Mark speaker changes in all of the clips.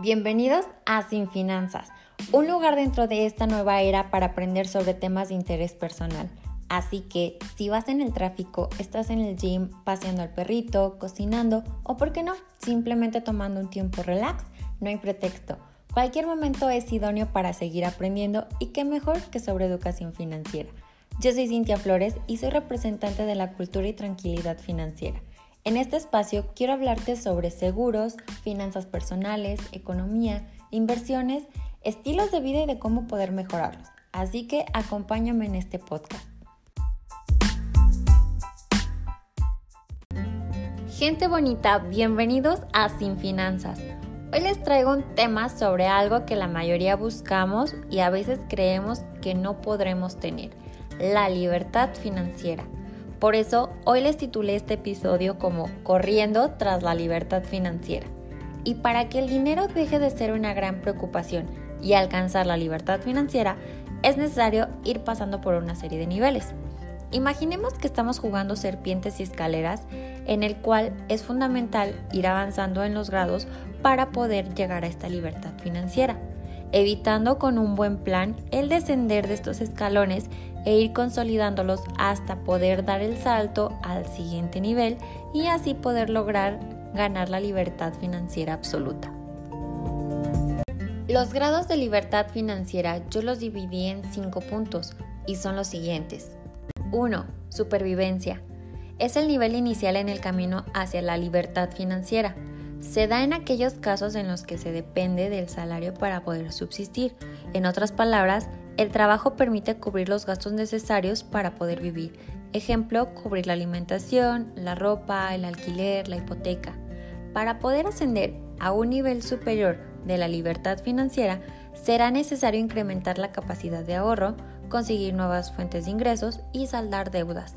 Speaker 1: Bienvenidos a Sin Finanzas, un lugar dentro de esta nueva era para aprender sobre temas de interés personal. Así que si vas en el tráfico, estás en el gym, paseando al perrito, cocinando o, por qué no, simplemente tomando un tiempo relax, no hay pretexto. Cualquier momento es idóneo para seguir aprendiendo y qué mejor que sobre educación financiera. Yo soy Cintia Flores y soy representante de la cultura y tranquilidad financiera. En este espacio quiero hablarte sobre seguros, finanzas personales, economía, inversiones, estilos de vida y de cómo poder mejorarlos. Así que acompáñame en este podcast. Gente bonita, bienvenidos a Sin Finanzas. Hoy les traigo un tema sobre algo que la mayoría buscamos y a veces creemos que no podremos tener, la libertad financiera. Por eso hoy les titulé este episodio como Corriendo tras la libertad financiera. Y para que el dinero deje de ser una gran preocupación y alcanzar la libertad financiera, es necesario ir pasando por una serie de niveles. Imaginemos que estamos jugando serpientes y escaleras, en el cual es fundamental ir avanzando en los grados para poder llegar a esta libertad financiera evitando con un buen plan el descender de estos escalones e ir consolidándolos hasta poder dar el salto al siguiente nivel y así poder lograr ganar la libertad financiera absoluta. Los grados de libertad financiera yo los dividí en cinco puntos y son los siguientes. 1. Supervivencia. Es el nivel inicial en el camino hacia la libertad financiera se da en aquellos casos en los que se depende del salario para poder subsistir. En otras palabras, el trabajo permite cubrir los gastos necesarios para poder vivir. Ejemplo, cubrir la alimentación, la ropa, el alquiler, la hipoteca. Para poder ascender a un nivel superior de la libertad financiera, será necesario incrementar la capacidad de ahorro, conseguir nuevas fuentes de ingresos y saldar deudas.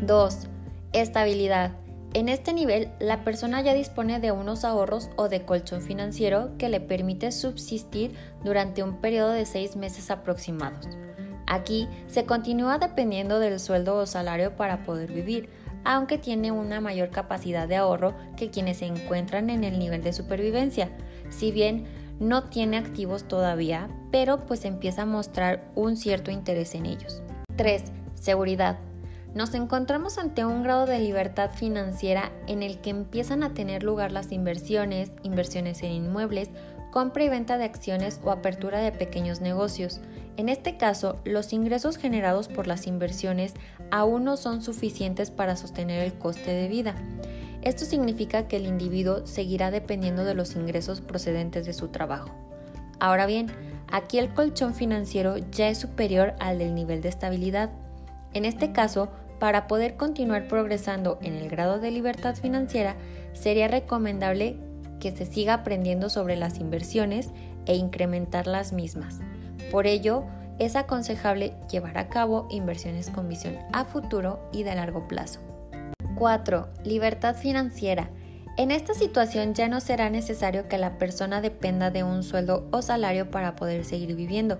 Speaker 1: 2. Estabilidad. En este nivel, la persona ya dispone de unos ahorros o de colchón financiero que le permite subsistir durante un periodo de seis meses aproximados. Aquí se continúa dependiendo del sueldo o salario para poder vivir, aunque tiene una mayor capacidad de ahorro que quienes se encuentran en el nivel de supervivencia, si bien no tiene activos todavía, pero pues empieza a mostrar un cierto interés en ellos. 3. Seguridad nos encontramos ante un grado de libertad financiera en el que empiezan a tener lugar las inversiones, inversiones en inmuebles, compra y venta de acciones o apertura de pequeños negocios. En este caso, los ingresos generados por las inversiones aún no son suficientes para sostener el coste de vida. Esto significa que el individuo seguirá dependiendo de los ingresos procedentes de su trabajo. Ahora bien, aquí el colchón financiero ya es superior al del nivel de estabilidad. En este caso, para poder continuar progresando en el grado de libertad financiera, sería recomendable que se siga aprendiendo sobre las inversiones e incrementar las mismas. Por ello, es aconsejable llevar a cabo inversiones con visión a futuro y de largo plazo. 4. Libertad financiera. En esta situación ya no será necesario que la persona dependa de un sueldo o salario para poder seguir viviendo.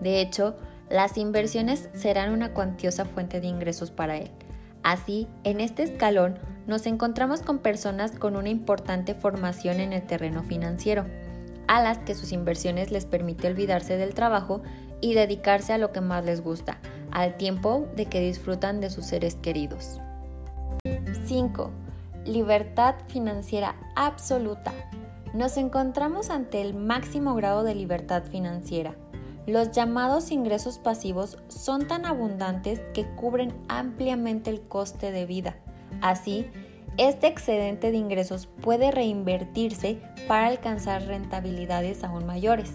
Speaker 1: De hecho, las inversiones serán una cuantiosa fuente de ingresos para él. Así, en este escalón nos encontramos con personas con una importante formación en el terreno financiero, a las que sus inversiones les permite olvidarse del trabajo y dedicarse a lo que más les gusta, al tiempo de que disfrutan de sus seres queridos. 5. Libertad financiera absoluta. Nos encontramos ante el máximo grado de libertad financiera los llamados ingresos pasivos son tan abundantes que cubren ampliamente el coste de vida. Así, este excedente de ingresos puede reinvertirse para alcanzar rentabilidades aún mayores.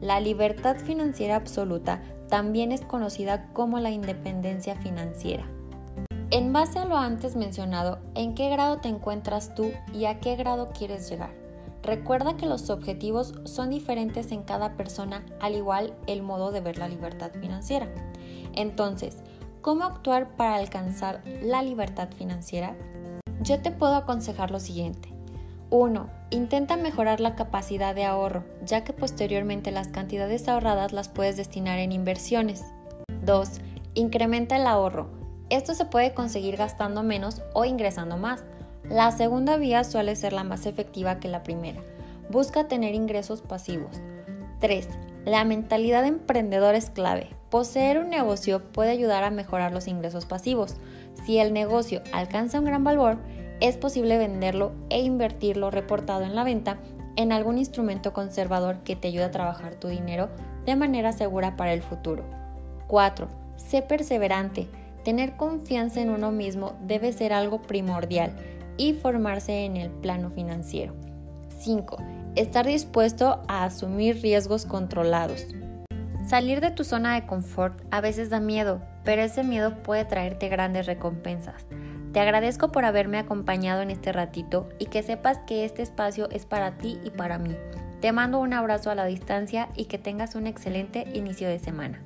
Speaker 1: La libertad financiera absoluta también es conocida como la independencia financiera. En base a lo antes mencionado, ¿en qué grado te encuentras tú y a qué grado quieres llegar? Recuerda que los objetivos son diferentes en cada persona, al igual el modo de ver la libertad financiera. Entonces, ¿cómo actuar para alcanzar la libertad financiera? Yo te puedo aconsejar lo siguiente. 1. Intenta mejorar la capacidad de ahorro, ya que posteriormente las cantidades ahorradas las puedes destinar en inversiones. 2. Incrementa el ahorro. Esto se puede conseguir gastando menos o ingresando más. La segunda vía suele ser la más efectiva que la primera, Busca tener ingresos pasivos. 3. La mentalidad emprendedora es clave. Poseer un negocio puede ayudar a mejorar los ingresos pasivos. Si el negocio alcanza un gran valor, es posible venderlo e invertirlo reportado en la venta en algún instrumento conservador que te ayude a trabajar tu dinero de manera segura para el futuro. 4. Sé perseverante. Tener confianza en uno mismo debe ser algo primordial y formarse en el plano financiero. 5. Estar dispuesto a asumir riesgos controlados. Salir de tu zona de confort a veces da miedo, pero ese miedo puede traerte grandes recompensas. Te agradezco por haberme acompañado en este ratito y que sepas que este espacio es para ti y para mí. Te mando un abrazo a la distancia y que tengas un excelente inicio de semana.